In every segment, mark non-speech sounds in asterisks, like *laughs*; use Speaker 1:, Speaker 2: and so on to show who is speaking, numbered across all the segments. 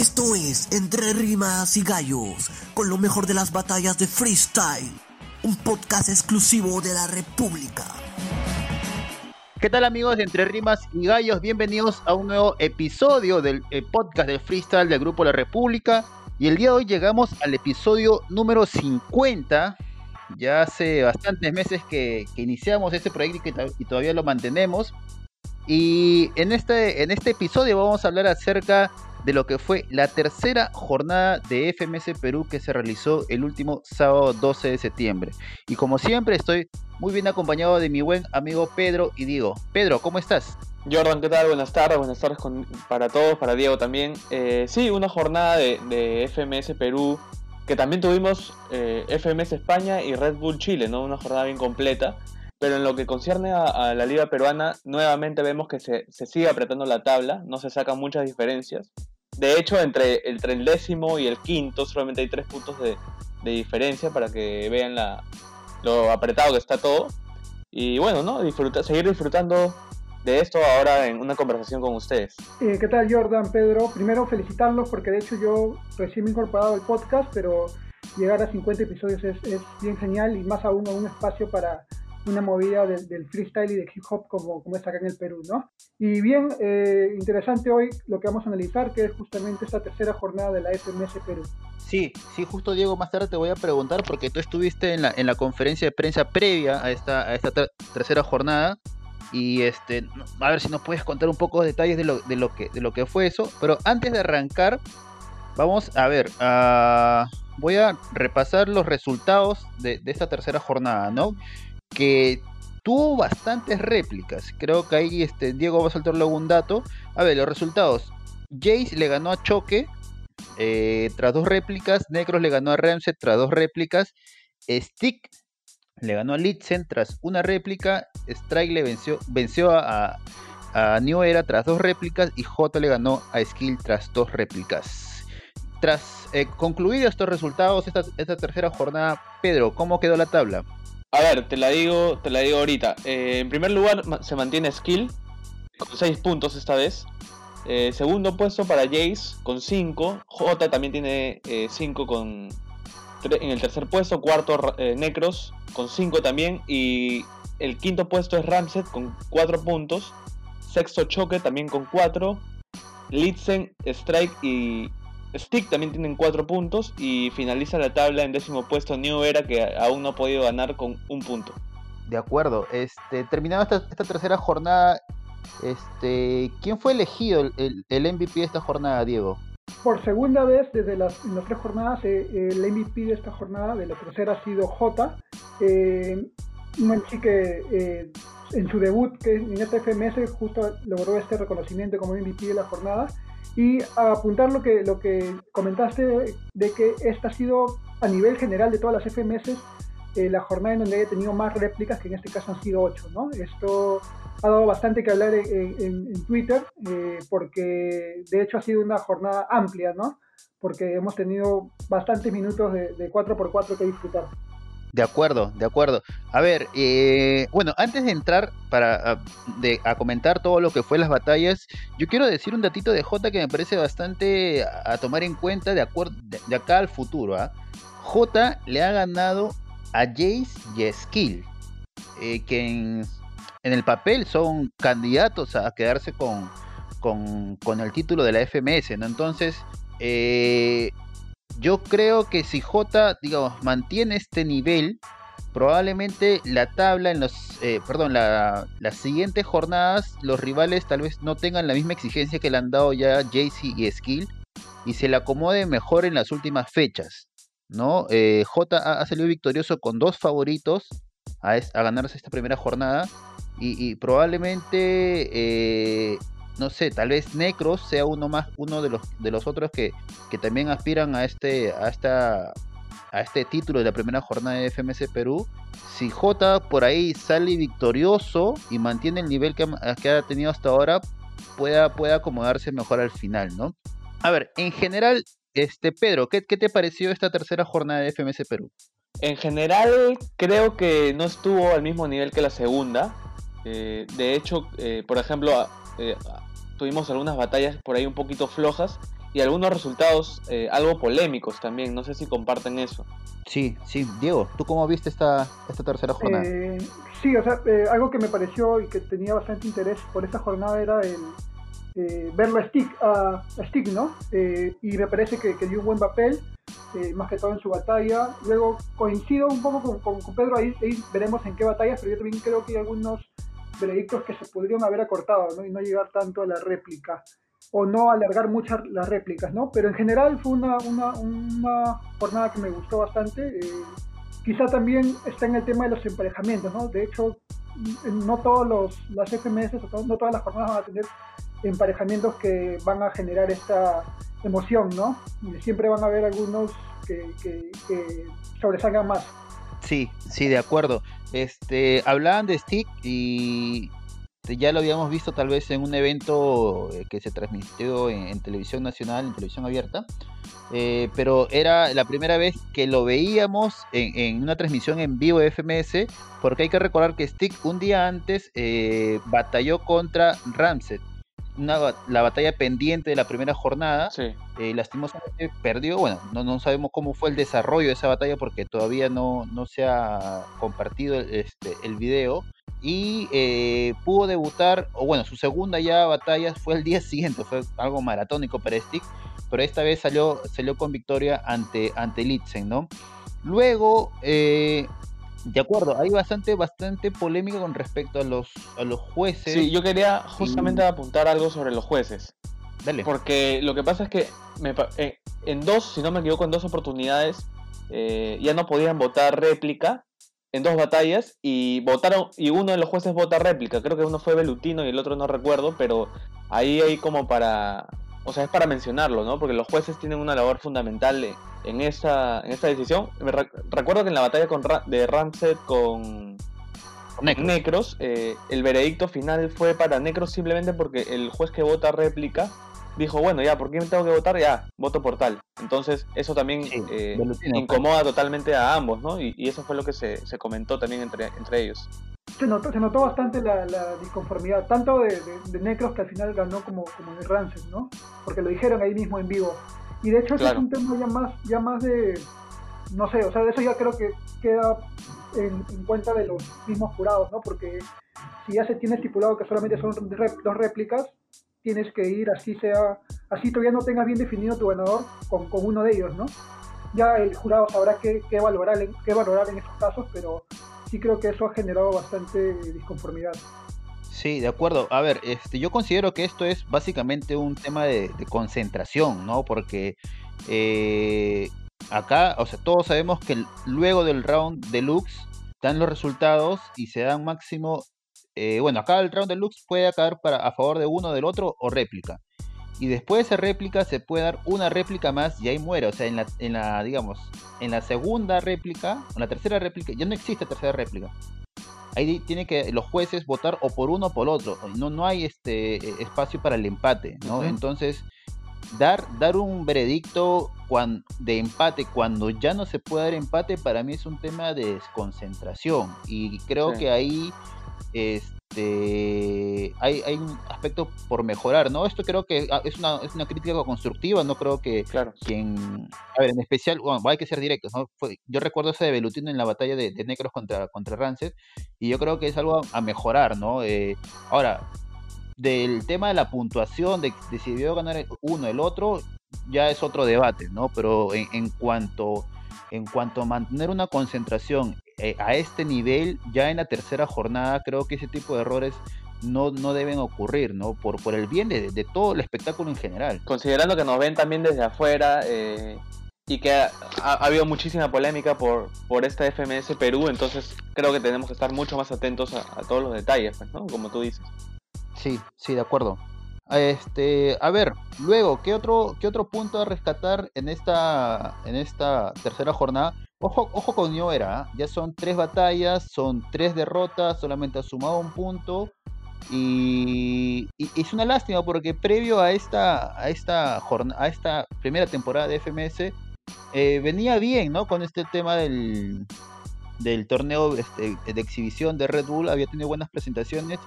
Speaker 1: Esto es Entre Rimas y Gallos, con lo mejor de las batallas de freestyle, un podcast exclusivo de la República.
Speaker 2: ¿Qué tal amigos de Entre Rimas y Gallos? Bienvenidos a un nuevo episodio del eh, podcast del freestyle del Grupo La República. Y el día de hoy llegamos al episodio número 50. Ya hace bastantes meses que, que iniciamos este proyecto y, que, y todavía lo mantenemos. Y en este, en este episodio vamos a hablar acerca de lo que fue la tercera jornada de FMS Perú que se realizó el último sábado 12 de septiembre. Y como siempre estoy muy bien acompañado de mi buen amigo Pedro y Diego. Pedro, ¿cómo estás?
Speaker 3: Jordan, ¿qué tal? Buenas tardes, buenas tardes para todos, para Diego también. Eh, sí, una jornada de, FMS Perú, que también tuvimos eh, FMS España y Red Bull Chile, ¿no? Una jornada bien completa. Pero en lo que concierne a, la liga peruana, nuevamente vemos que se, sigue apretando la tabla, no se sacan muchas diferencias. De hecho, entre, el décimo y el quinto solamente hay tres puntos de, diferencia para que vean la, lo apretado que está todo. Y bueno, ¿no? seguir disfrutando de esto ahora en una conversación con ustedes.
Speaker 4: Eh, ¿Qué tal Jordan, Pedro? Primero felicitarlos porque de hecho yo recién me he incorporado al podcast, pero llegar a 50 episodios es, es bien genial y más aún a un espacio para una movida del, freestyle y de hip hop como, como está acá en el Perú, ¿no? Y bien, eh, interesante hoy lo que vamos a analizar, que es justamente esta tercera jornada de la FMS Perú.
Speaker 2: Sí, sí, justo Diego, más tarde te voy a preguntar, porque tú estuviste en la, en la conferencia de prensa previa a esta, a esta tercera jornada, y este, a ver si nos puedes contar un poco de detalles de lo, de lo, que, de lo que fue eso, pero antes de arrancar, vamos a ver, uh, voy a repasar los resultados de, de esta tercera jornada, ¿no? Que tuvo bastantes réplicas. Creo que ahí este, Diego va a soltar luego un dato. A ver, los resultados. Jace le ganó a Choque eh, tras dos réplicas. Necros le ganó a Ramset tras dos réplicas. Stick le ganó a Litzen tras una réplica. Strike le venció, venció a, New Era tras dos réplicas. Y J le ganó a Skill tras dos réplicas. Tras eh, concluidos estos resultados, esta tercera jornada, Pedro, ¿cómo quedó la tabla?
Speaker 3: A ver, te la digo, te la digo ahorita. Eh, en primer lugar se mantiene Skill con 6 puntos esta vez. Eh, segundo puesto para Jace con 5. J también tiene 5 eh, con en el tercer puesto. Cuarto Necros con 5 también. Y el quinto puesto es Ramset con 4 puntos. Sexto Choque también con 4. Litzen, Strike y Stick también tienen 4 puntos y finaliza la tabla en décimo puesto New Era que aún no ha podido ganar con un punto.
Speaker 2: De acuerdo, este, terminada esta, tercera jornada, este, ¿quién fue elegido el, el, MVP de esta jornada, Diego?
Speaker 4: Por segunda vez desde las, las tres jornadas, eh, el MVP de esta jornada, de la tercera, ha sido J. Eh, un que eh, en su debut que en esta FMS justo logró este reconocimiento como MVP de la jornada y apuntar lo que, lo que comentaste de que esta ha sido a nivel general de todas las FMS eh, la jornada en donde haya tenido más réplicas, que en este caso han sido 8. ¿no? Esto ha dado bastante que hablar en, Twitter, eh, porque de hecho ha sido una jornada amplia, ¿no? porque hemos tenido bastantes minutos de, de 4x4 que disfrutar.
Speaker 2: De acuerdo, de acuerdo. A ver, eh, bueno, antes de entrar para a, de, a comentar todo lo que fue las batallas, yo quiero decir un datito de J que me parece bastante a, tomar en cuenta de, acuerdo, de, acá al futuro. ¿ah? J le ha ganado a Jace y Skill, eh, que en, en, el papel son candidatos a quedarse con, con, con el título de la FMS, ¿no? Entonces, eh, yo creo que si J, digamos, mantiene este nivel, probablemente la tabla en los, eh, perdón, las siguientes jornadas, los rivales tal vez no tengan la misma exigencia que le han dado ya Jaycee y Skill y se le acomode mejor en las últimas fechas, ¿no? Eh, J ha, salido victorioso con dos favoritos a, ganarse esta primera jornada y, probablemente eh, no sé, tal vez Necros sea uno más, uno de los de los otros que, que también aspiran a este, a esta a este título de la primera jornada de FMS Perú. Si J por ahí sale victorioso y mantiene el nivel que que ha tenido hasta ahora, pueda, pueda acomodarse mejor al final, ¿no? A ver, en general, este Pedro, ¿qué, qué te pareció esta tercera jornada de FMS Perú?
Speaker 3: En general, creo que no estuvo al mismo nivel que la segunda. Eh, de hecho, eh, por ejemplo, eh, tuvimos algunas batallas por ahí un poquito flojas y algunos resultados eh, algo polémicos también. No sé si comparten eso.
Speaker 2: Sí, sí. Diego, ¿tú cómo viste esta, esta tercera jornada?
Speaker 4: Eh, sí, o sea, eh, algo que me pareció y que tenía bastante interés por esta jornada era el verlo a Stick, a, Stick ¿no? y me parece que, dio un buen papel, más que todo en su batalla. Luego coincido un poco con, con, Pedro, ahí, ahí, veremos en qué batallas, pero yo también creo que hay algunos veredictos que se podrían haber acortado ¿no? y no llegar tanto a la réplica o no alargar muchas las réplicas, ¿no? Pero en general fue una, una, una jornada que me gustó bastante. Eh, quizá también está en el tema de los emparejamientos, ¿no? De hecho, no todos los, las FMS, no todas las jornadas van a tener emparejamientos que van a generar esta emoción, ¿no? Siempre van a haber algunos que, que, que sobresalgan más.
Speaker 2: Sí, sí, de acuerdo. Este, hablaban de Stick y ya lo habíamos visto tal vez en un evento eh, que se transmitió en, televisión nacional, en televisión abierta, eh, pero era la primera vez que lo veíamos en, una transmisión en vivo de FMS, porque hay que recordar que Stick un día antes eh, batalló contra Ramset. La batalla pendiente de la primera jornada. lastimosamente perdió. Bueno, no, no, sabemos cómo fue el desarrollo de esa batalla porque todavía no, no se ha compartido este, el video y eh, pudo debutar, o bueno, su segunda ya batalla fue el día siguiente, fue algo maratónico para Stick, pero esta vez salió, salió con victoria ante, ante Litzen, ¿no? Luego, eh, de acuerdo, hay bastante, bastante polémica con respecto a los, a los jueces.
Speaker 3: Sí, yo quería justamente apuntar algo sobre los jueces. Dale. Porque lo que pasa es que eh, en dos, si no me equivoco, en dos oportunidades ya no podían votar réplica en dos batallas y votaron y uno de los jueces vota réplica, creo que uno fue Belutino y el otro no recuerdo, pero ahí hay como para, o sea, es para mencionarlo, ¿no? Porque los jueces tienen una labor fundamental en esa en esta decisión. recuerdo que en la batalla con, de Ramset con Necros, eh, el veredicto final fue para Necros simplemente porque el juez que vota réplica dijo, bueno, ya, ¿por qué me tengo que votar? Ya, voto por tal. Entonces, eso también eh, incomoda totalmente a ambos, ¿no? Y, eso fue lo que se, comentó también entre, entre ellos.
Speaker 4: Se notó, se notó bastante la, disconformidad, tanto de, Necros que al final ganó como, como de Rancid, ¿no? Porque lo dijeron ahí mismo en vivo. Y de hecho, ese es un tema ya más, ya más de, no sé, o sea, de eso ya creo que queda en, cuenta de los mismos jurados, ¿no? Porque si ya se tiene estipulado que solamente son dos réplicas, tienes que ir así sea, así todavía no tengas bien definido tu ganador con, uno de ellos, ¿no? Ya el jurado sabrá qué, qué, valorar, qué valorar en esos casos, pero sí creo que eso ha generado bastante disconformidad.
Speaker 2: Sí, de acuerdo. A ver, este, yo considero que esto es básicamente un tema de, concentración, ¿no? Porque eh, acá, o sea, todos sabemos que luego del round deluxe dan los resultados y se dan máximo eh, bueno, acá el round deluxe puede acabar para, a favor de uno del otro o réplica. Y después de esa réplica se puede dar una réplica más y ahí muere. O sea, en la, en la digamos, en la segunda réplica, en la tercera réplica, ya no existe tercera réplica. Ahí tiene que los jueces votar o por uno o por otro. No, no hay este e, espacio para el empate, ¿no? Entonces, dar, dar un veredicto de empate cuando ya no se puede dar empate, para mí es un tema de desconcentración. Y creo que ahí este hay, hay un aspecto por mejorar, ¿no? Esto creo que ah, es una, es una crítica constructiva, no creo que
Speaker 3: claro.
Speaker 2: quien, a ver, en especial, bueno, hay que ser directos, ¿no? yo recuerdo ese de Belutino en la batalla de, Necros contra, contra Rancid, y yo creo que es algo a, mejorar, ¿no? Eh, ahora, del tema de la puntuación, de, de si debió ganar uno el otro, ya es otro debate, ¿no? Pero en, en cuanto en cuanto a mantener una concentración eh, a este nivel, ya en la tercera jornada, creo que ese tipo de errores no, no deben ocurrir, ¿no? Por, por el bien de, todo el espectáculo en general.
Speaker 3: Considerando que nos ven también desde afuera eh, y que ha, habido muchísima polémica por, por esta FMS Perú, entonces creo que tenemos que estar mucho más atentos a, a todos los detalles, pues, ¿no? Como tú dices.
Speaker 2: Sí, sí, de acuerdo. Este, a ver, luego, ¿qué otro, qué otro punto a rescatar en esta, en esta tercera jornada? Ojo, ojo con Ñoera, ¿ah? ya son tres batallas, son tres derrotas, solamente ha sumado un punto. Y, es una lástima porque previo a esta, a esta, a esta primera temporada de FMS, eh, venía bien, ¿no? Con este tema del, del torneo este, de exhibición de Red Bull, había tenido buenas presentaciones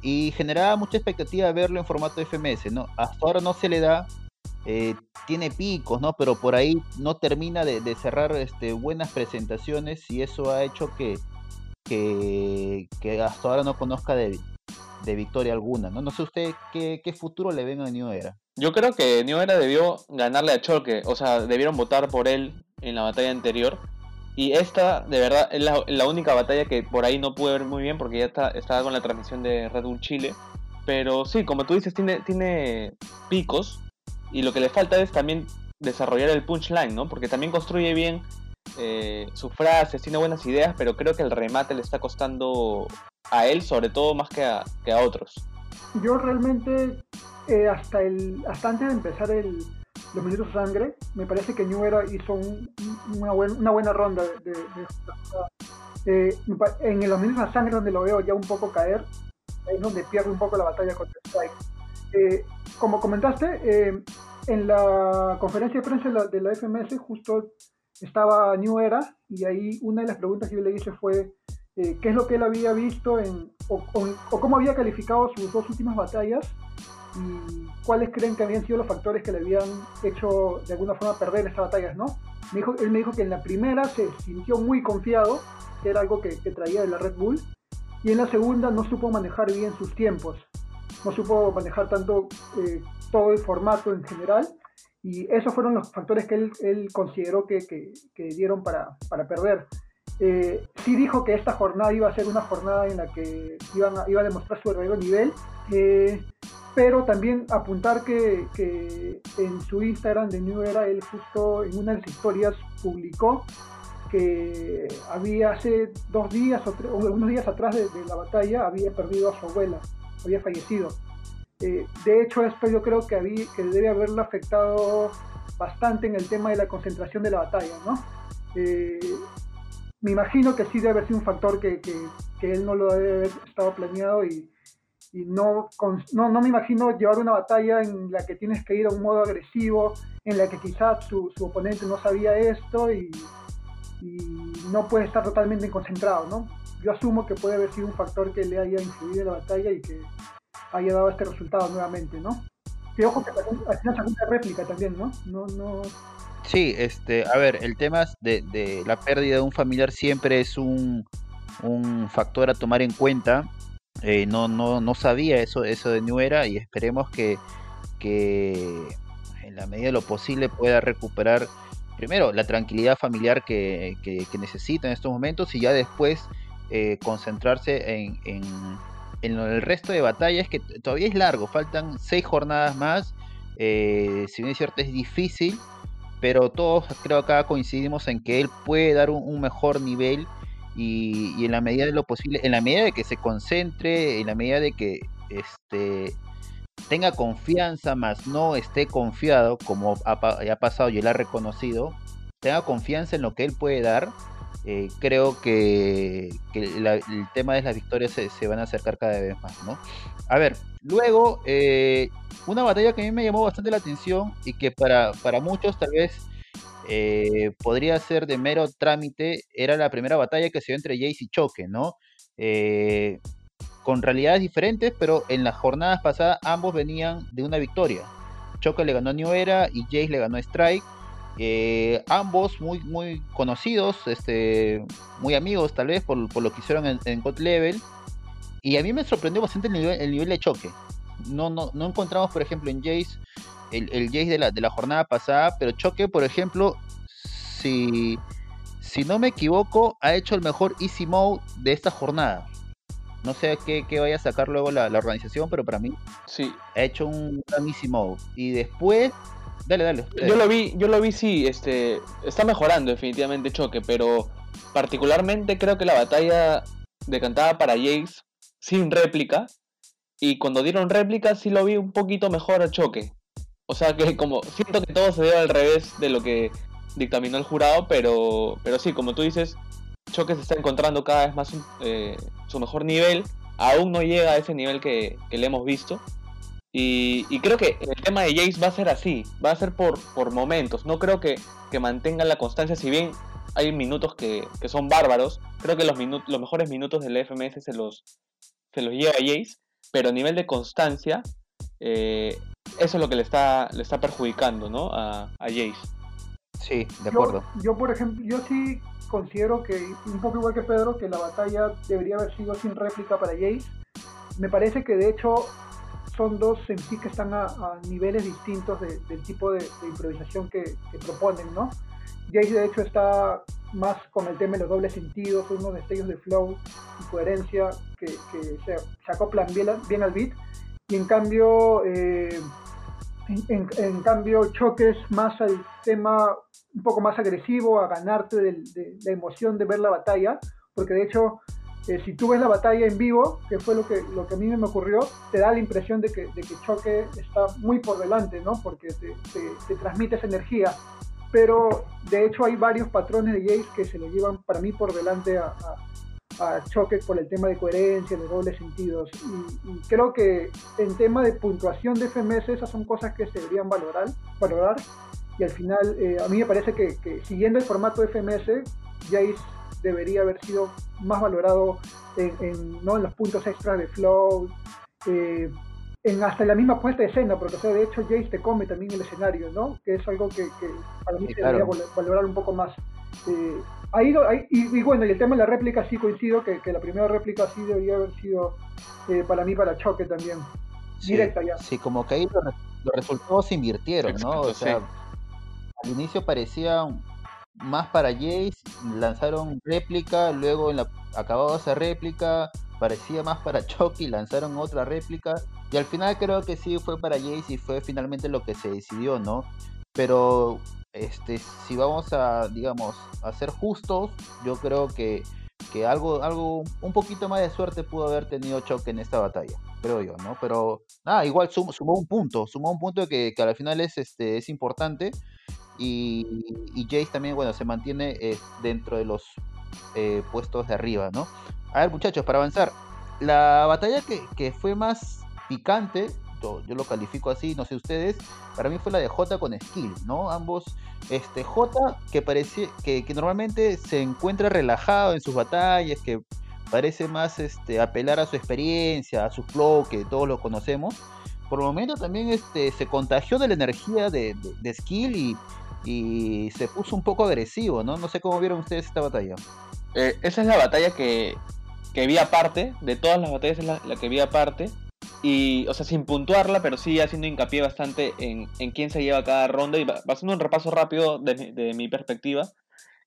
Speaker 2: y generaba mucha expectativa verlo en formato FMS, ¿no? Hasta ahora no se le da eh, tiene picos, ¿no? Pero por ahí no termina de, cerrar este, buenas presentaciones y eso ha hecho que, hasta ahora no conozca de, victoria alguna, ¿no? No sé usted qué, futuro le ven a New Era.
Speaker 3: Yo creo que New Era debió ganarle a Choque, o sea, debieron votar por él en la batalla anterior. Y esta, de verdad, es la, única batalla que por ahí no pude ver muy bien porque ya está, estaba con la transmisión de Red Bull Chile. Pero sí, como tú dices, tiene picos y lo que le falta es también desarrollar el punchline, ¿no? Porque también construye bien eh, sus frases, tiene buenas ideas, pero creo que el remate le está costando a él, sobre todo más que a, que a otros.
Speaker 4: Yo realmente, eh, hasta, el, hasta antes de empezar el, los minutos de sangre, me parece que New Era hizo una, una, buena ronda de, eh, en los minutos de sangre donde lo veo ya un poco caer, es donde pierde un poco la batalla contra Strike. Eh, como comentaste, en la conferencia de prensa de la, FMS justo estaba New Era y ahí una de las preguntas que yo le hice fue qué es lo que él había visto en, o, o, cómo había calificado sus dos últimas batallas y cuáles creen que habían sido los factores que le habían hecho de alguna forma perder estas batallas, ¿no? Me dijo, él me dijo que en la primera se sintió muy confiado, que era algo que, traía de la Red Bull, y en la segunda no supo manejar bien sus tiempos, no supo manejar tanto eh, todo el formato en general, y esos fueron los factores que él, consideró que, dieron para, perder. Eh, sí dijo que esta jornada iba a ser una jornada en la que iban iba a demostrar su verdadero nivel. Eh, pero también apuntar que, en su Instagram de New Era, él justo en una de las historias publicó que había hace dos días o, unos días atrás de, la batalla había perdido a su abuela, había fallecido. Eh, de hecho, esto yo creo que, había, que debe haberle afectado bastante en el tema de la concentración de la batalla, ¿no? Eh, me imagino que sí debe haber sido un factor que, que él no lo debe haber estado planeado y, y no, no, no, me imagino llevar una batalla en la que tienes que ir a un modo agresivo, en la que quizás su, su oponente no sabía esto y, y, no puede estar totalmente concentrado, ¿no? Yo asumo que puede haber sido un factor que le haya influido en la batalla y que haya dado este resultado nuevamente, ¿no? Que ojo que al final una réplica también, ¿no?
Speaker 2: Sí, este, a ver, el tema de, de la pérdida de un familiar siempre es un, un factor a tomar en cuenta eh, no, no, no sabía eso, eso de New Era y esperemos que, que en la medida de lo posible pueda recuperar primero la tranquilidad familiar que, necesita en estos momentos y ya después eh, concentrarse en, en, el resto de batallas que todavía es largo, faltan seis jornadas más, eh, si bien es cierto es difícil, pero todos creo acá coincidimos en que él puede dar un mejor nivel y, en la medida de lo posible, en la medida de que se concentre, en la medida de que este, tenga confianza, más no esté confiado, como ha, ha pasado y él ha reconocido, tenga confianza en lo que él puede dar, eh, creo que, el tema de las victorias se, van a acercar cada vez más, ¿no? A ver, luego, eh, una batalla que a mí me llamó bastante la atención y que para, para muchos tal vez eh, podría ser de mero trámite, era la primera batalla que se dio entre Jace y Choque, ¿no? Con realidades diferentes, pero en las jornadas pasadas ambos venían de una victoria. Choque le ganó a New y Jace le ganó a Strike. Eh, ambos muy, muy conocidos, este, muy amigos tal vez por, lo que hicieron en, God Level. Y a mí me sorprendió bastante el nivel, el nivel de choque. No, no, no encontramos, por ejemplo, en Jace el, el Jace de la, de la jornada pasada, pero Choque, por ejemplo, si, si no me equivoco, ha hecho el mejor Easy Mode de esta jornada. No sé qué, vaya a sacar luego la, organización, pero para mí
Speaker 3: sí.
Speaker 2: ha hecho un Easy Mode. Y después, dale, dale,
Speaker 3: Yo lo vi, yo lo vi, sí, este, está mejorando definitivamente Choque, pero particularmente creo que la batalla decantada para Jace sin réplica. Y cuando dieron réplica sí lo vi un poquito mejor a Choque. O sea que como siento que todo se dio al revés de lo que dictaminó el jurado, pero, pero sí, como tú dices, Choque se está encontrando cada vez más eh, su mejor nivel. Aún no llega a ese nivel que, le hemos visto. Y, creo que el tema de Jace va a ser así, va a ser por, por momentos. No creo que, que mantengan la constancia, si bien hay minutos que, son bárbaros. Creo que los, los mejores minutos del FMS se los, se los lleva Jace, pero a nivel de constancia, eh, eso es lo que le está, le está perjudicando, ¿no? A, a Jace.
Speaker 2: Sí, de acuerdo.
Speaker 4: Yo, por ejemplo, yo sí considero que, un poco igual que Pedro, que la batalla debería haber sido sin réplica para Jace. Me parece que de hecho son dos en sí que están a, niveles distintos del tipo de, improvisación que, proponen, ¿no? Jace de hecho está más con el tema de los dobles sentidos, unos destellos de flow y coherencia que, se, acoplan bien, bien, al beat, y en cambio, eh, en, cambio choques más al tema un poco más agresivo, a ganarte de, la emoción de ver la batalla, porque de hecho, eh, si tú ves la batalla en vivo, que fue lo que, lo que a mí me ocurrió, te da la impresión de que, de que Choque está muy por delante, ¿no? Porque te, te, transmite esa energía. Pero de hecho hay varios patrones de Jace que se lo llevan para mí por delante a, a, Choque por el tema de coherencia, de dobles sentidos. Y, y, creo que en tema de puntuación de FMS, esas son cosas que se deberían valorar, valorar y al final eh, a mí me parece que, siguiendo el formato FMS, Jace debería haber sido más valorado en, ¿no? en los puntos extras de flow, eh, en hasta la misma puesta de escena, porque sea, de hecho Jace te come también el escenario, ¿no? que es algo que, para mí se debería valorar un poco más. Eh, ha ido, y, bueno, y el tema de la réplica sí coincido, que, la primera réplica sí debería haber sido para mí para choque también. directa ya.
Speaker 2: Sí, como que ahí los, resultados se invirtieron, ¿no? O sea, al inicio parecía más para Jace, lanzaron réplica, luego en la acababa esa réplica, parecía más para *laughs* Chucky, lanzaron otra réplica, y al final creo que sí fue para Jace y fue finalmente lo que se decidió, ¿no? Pero este si vamos a digamos a ser justos, yo creo que, que algo, algo, un poquito más de suerte pudo haber tenido Chucky en esta batalla, creo yo, ¿no? Pero nada, igual sumó, un punto, sumó un punto que, que al final es este es importante y, Jace también, bueno, se mantiene eh, dentro de los eh, puestos de arriba, ¿no? A ver, muchachos, para avanzar, la batalla que, fue más picante, yo, lo califico así, no sé ustedes, para mí fue la de J con Skill, ¿no? Ambos, este, J que parece, que, normalmente se encuentra relajado en sus batallas, que parece más este, apelar a su experiencia, a su flow, que todos lo conocemos. Por el momento también este, se contagió de la energía de Skill y, y se puso un poco agresivo, ¿no? No sé cómo vieron ustedes esta batalla.
Speaker 3: Eh, esa es la batalla que, que vi aparte, de todas las batallas es la, que vi aparte. Y, o sea, sin puntuarla, pero sí haciendo hincapié bastante en, en quién se lleva cada ronda. Y va, haciendo un repaso rápido de, mi perspectiva.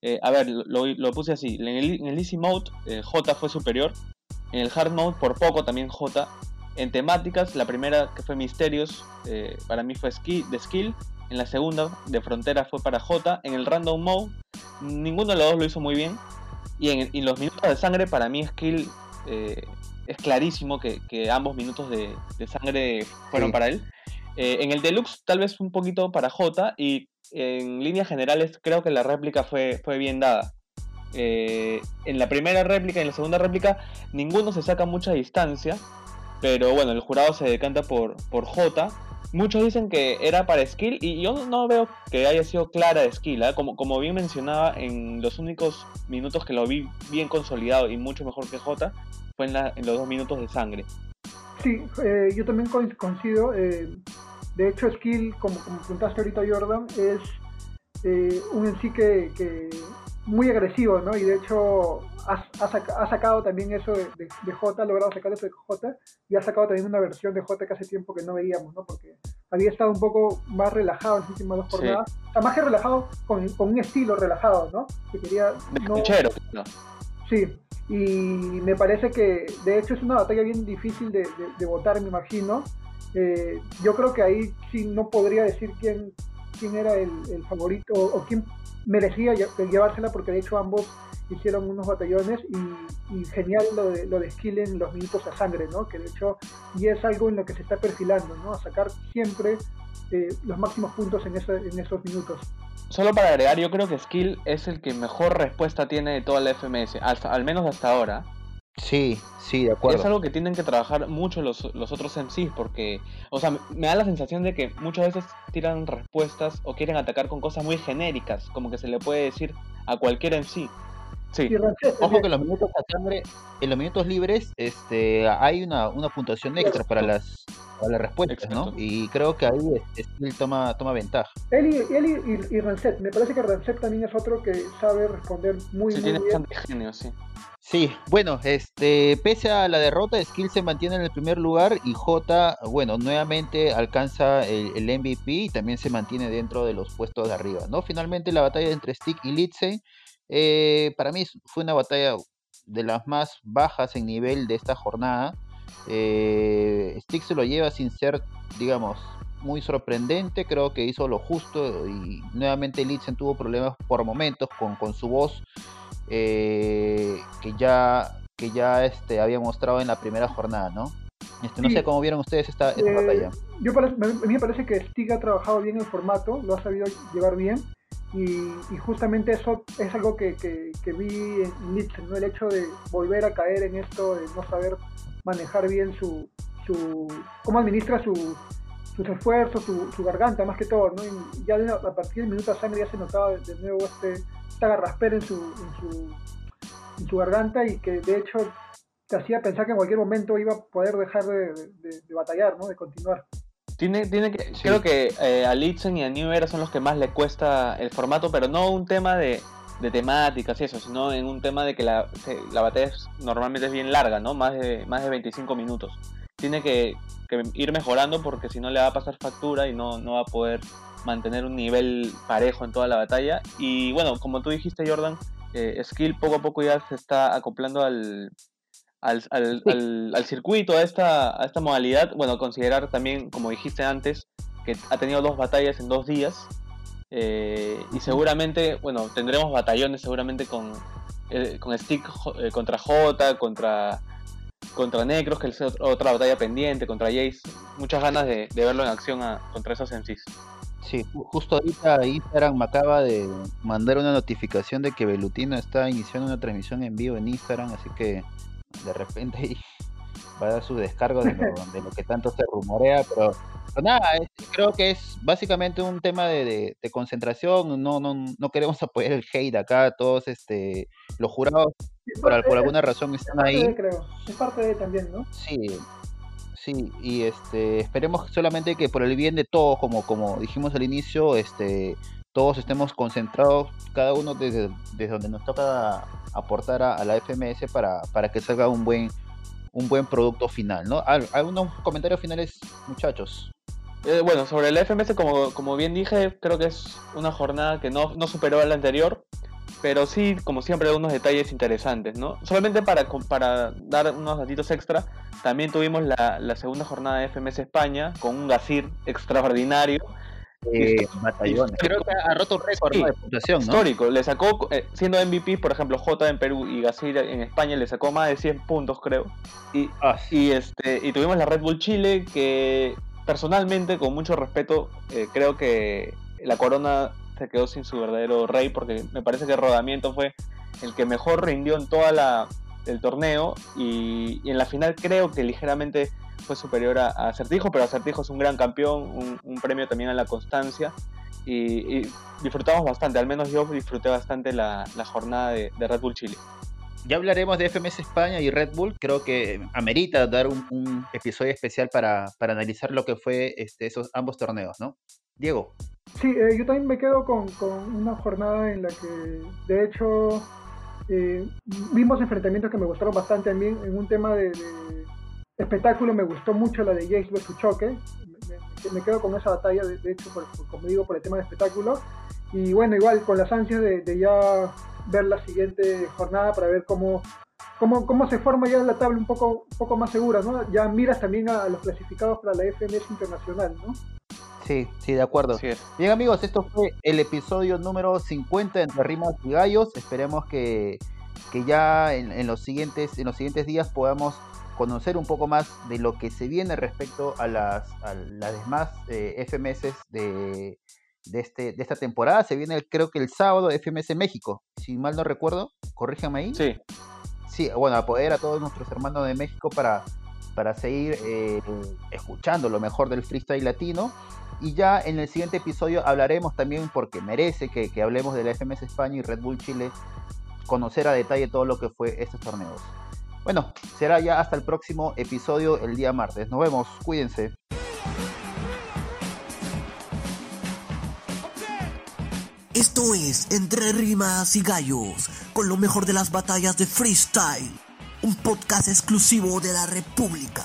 Speaker 3: Eh, a ver, lo, lo, puse así. En el, en el Easy Mode, eh, J fue superior. En el Hard Mode, por poco también J. En temáticas, la primera que fue Misterios, para mí fue skill, de Skill. En la segunda, de frontera, fue para J. En el Random Mode, ninguno de los dos lo hizo muy bien. Y en, los minutos de sangre, para mí, Skill eh, es clarísimo que, ambos minutos de, sangre fueron para él. Eh, en el Deluxe, tal vez un poquito para J. Y en líneas generales, creo que la réplica fue, fue bien dada. Eh, en la primera réplica y en la segunda réplica, ninguno se saca mucha distancia. Pero bueno, el jurado se decanta por, por J muchos dicen que era para skill y yo no veo que haya sido clara skill. ¿eh? Como, como bien mencionaba, en los únicos minutos que lo vi bien consolidado y mucho mejor que J fue en, los dos minutos de sangre.
Speaker 4: Sí, eh, yo también coincido. Eh, de hecho, skill, como, como preguntaste ahorita Jordan, es un en sí que muy agresivo, ¿no? Y de hecho ha, sacado también eso de, de, J, ha logrado sacar eso de J y ha sacado también una versión de J que hace tiempo que no veíamos, ¿no? Porque había estado un poco más relajado en las últimas dos jornadas. O sea, más que relajado, con, un estilo relajado, ¿no?
Speaker 3: Que quería... No...
Speaker 4: Sí, y me parece que de hecho es una batalla bien difícil de, de votar, me imagino. Eh, yo creo que ahí sí no podría decir quién, quién era el, favorito o, quién merecía llevársela porque de hecho ambos hicieron unos batallones y, genial lo de, lo de Skill en los minutos a sangre, ¿no? Que de hecho y es algo en lo que se está perfilando, ¿no? A sacar siempre eh, los máximos puntos en, en esos minutos.
Speaker 3: Solo para agregar, yo creo que Skill es el que mejor respuesta tiene de toda la FMS, al menos hasta ahora.
Speaker 2: Sí, sí, de acuerdo.
Speaker 3: Es algo que tienen que trabajar mucho los, los otros MCs porque, o sea, me da la sensación de que muchas veces tiran respuestas o quieren atacar con cosas muy genéricas, como que se le puede decir a cualquier MC.
Speaker 2: Sí. Ojo que en los minutos en los minutos libres, este, hay una, una puntuación extra para las las respuestas, ¿no? Y creo que ahí él toma, toma ventaja.
Speaker 4: Él y, él y, Rancet, me parece que Rancet también es otro que sabe responder muy, sí, muy tiene bien.
Speaker 3: genio, sí.
Speaker 2: Sí, bueno, este, pese a la derrota, Skill se mantiene en el primer lugar y J, bueno, nuevamente alcanza el, MVP y también se mantiene dentro de los puestos de arriba, ¿no? Finalmente la batalla entre Stick y Litze, eh, para mí fue una batalla de las más bajas en nivel de esta jornada. Eh, Stick se lo lleva sin ser, digamos, muy sorprendente, creo que hizo lo justo y nuevamente Litzen tuvo problemas por momentos con, con su voz eh, que ya, que ya este, había mostrado en la primera jornada, ¿no? Este, no sé cómo vieron ustedes esta, esta eh, batalla.
Speaker 4: Yo a mí me parece que Stig ha trabajado bien el formato, lo ha sabido llevar bien. Y, justamente eso es algo que, que, vi en Nietzsche, ¿no? el hecho de volver a caer en esto, de no saber manejar bien su, su cómo administra su, sus esfuerzos, su, garganta más que todo, ¿no? Y ya a partir del minuto a sangre ya se notaba de, nuevo este, esta garraspera en su, en su, en su garganta y que de hecho te hacía pensar que en cualquier momento iba a poder dejar de, batallar, ¿no? De continuar.
Speaker 3: Tiene, tiene que, Creo que eh, a Litzen y a New Era son los que más le cuesta el formato, pero no un tema de, de temáticas y eso, sino en un tema de que la, la batalla normalmente es bien larga, ¿no? Más de, más de 25 minutos. Tiene que, que ir mejorando porque si no le va a pasar factura y no, no va a poder mantener un nivel parejo en toda la batalla. Y bueno, como tú dijiste, Jordan, eh, Skill poco a poco ya se está acoplando al, al, al, al, circuito, a esta, a esta modalidad. Bueno, considerar también, como dijiste antes, que ha tenido dos batallas en dos días. Eh, y seguramente, bueno, tendremos batallones seguramente con, eh, con Stick contra J, contra contra Necros, que es otra batalla pendiente, contra Jace. Muchas ganas de, verlo en acción contra esos MCs.
Speaker 2: Sí, justo ahorita Instagram me acaba de mandar una notificación de que Belutino está iniciando una transmisión en vivo en Instagram, así que de repente *laughs* va a dar su descargo de lo, que tanto se rumorea, pero, nada, creo que es básicamente un tema de, concentración, no, no, no queremos *laughs* apoyar el hate acá, todos este los jurados por, alguna razón están ahí.
Speaker 4: creo. Es parte de también, ¿no?
Speaker 2: Sí, sí, y este esperemos solamente que por el bien de todos, como, como dijimos al inicio, este todos estemos concentrados, cada uno desde, desde donde nos toca aportar a, la FMS para, para que salga un buen un buen producto final, ¿no? ¿Algunos comentarios finales, muchachos?
Speaker 3: Eh, bueno, sobre la FMS, como, como bien dije, creo que es una jornada que no, no superó a la anterior pero sí, como siempre, unos detalles interesantes, ¿no? Solamente para, para dar unos datitos extra, también tuvimos la, la segunda jornada de FMS España con un Gazir extraordinario.
Speaker 2: Eh, Creo que ha roto un récord de puntuación,
Speaker 3: ¿no? Histórico. Le sacó, eh, siendo MVP, por ejemplo, J en Perú y Gazir en España, le sacó más de 100 puntos, creo. Y, ah, y, este, y tuvimos la Red Bull Chile, que personalmente, con mucho respeto, eh, creo que la corona se quedó sin su verdadero rey porque me parece que Rodamiento fue el que mejor rindió en toda la el torneo y, en la final creo que ligeramente fue superior a, Acertijo, pero Acertijo es un gran campeón, un, premio también a la constancia y, disfrutamos bastante, al menos yo disfruté bastante la, jornada de, Red Bull Chile.
Speaker 2: Ya hablaremos de FMS España y Red Bull, creo que amerita dar un, episodio especial para, para, analizar lo que fue este, esos ambos torneos, ¿no? Diego.
Speaker 4: Sí, eh, yo también me quedo con, una jornada en la que, de hecho, eh, vimos enfrentamientos que me gustaron bastante también. En un tema de, espectáculo me gustó mucho la de Jace vs Choque. Me, quedo con esa batalla, de, hecho, como digo, por el tema de espectáculo. Y bueno, igual con las ansias de, ya ver la siguiente jornada para ver cómo, cómo, cómo se forma ya la tabla un poco, un poco más segura, ¿no? Ya miras también a, a los clasificados para la FMS Internacional, ¿no?
Speaker 2: Sí, sí, de acuerdo. Bien amigos, esto fue el episodio número 50 entre Rimas y Gallos. Esperemos que, ya en, los siguientes, en los siguientes días podamos conocer un poco más de lo que se viene respecto a las, a las demás eh, FMS de, de, este, de esta temporada. Se viene creo que el sábado FMS México, si mal no recuerdo, corríjame ahí.
Speaker 3: Sí.
Speaker 2: Sí, bueno, a poder a todos nuestros hermanos de México para, para seguir eh, escuchando lo mejor del freestyle latino y ya en el siguiente episodio hablaremos también, porque merece que, hablemos de la FMS España y Red Bull Chile, conocer a detalle todo lo que fue estos torneos. Bueno, será ya hasta el próximo episodio el día martes. Nos vemos, cuídense.
Speaker 1: Esto es Entre Rimas y Gallos, con lo mejor de las batallas de freestyle, un podcast exclusivo de la República.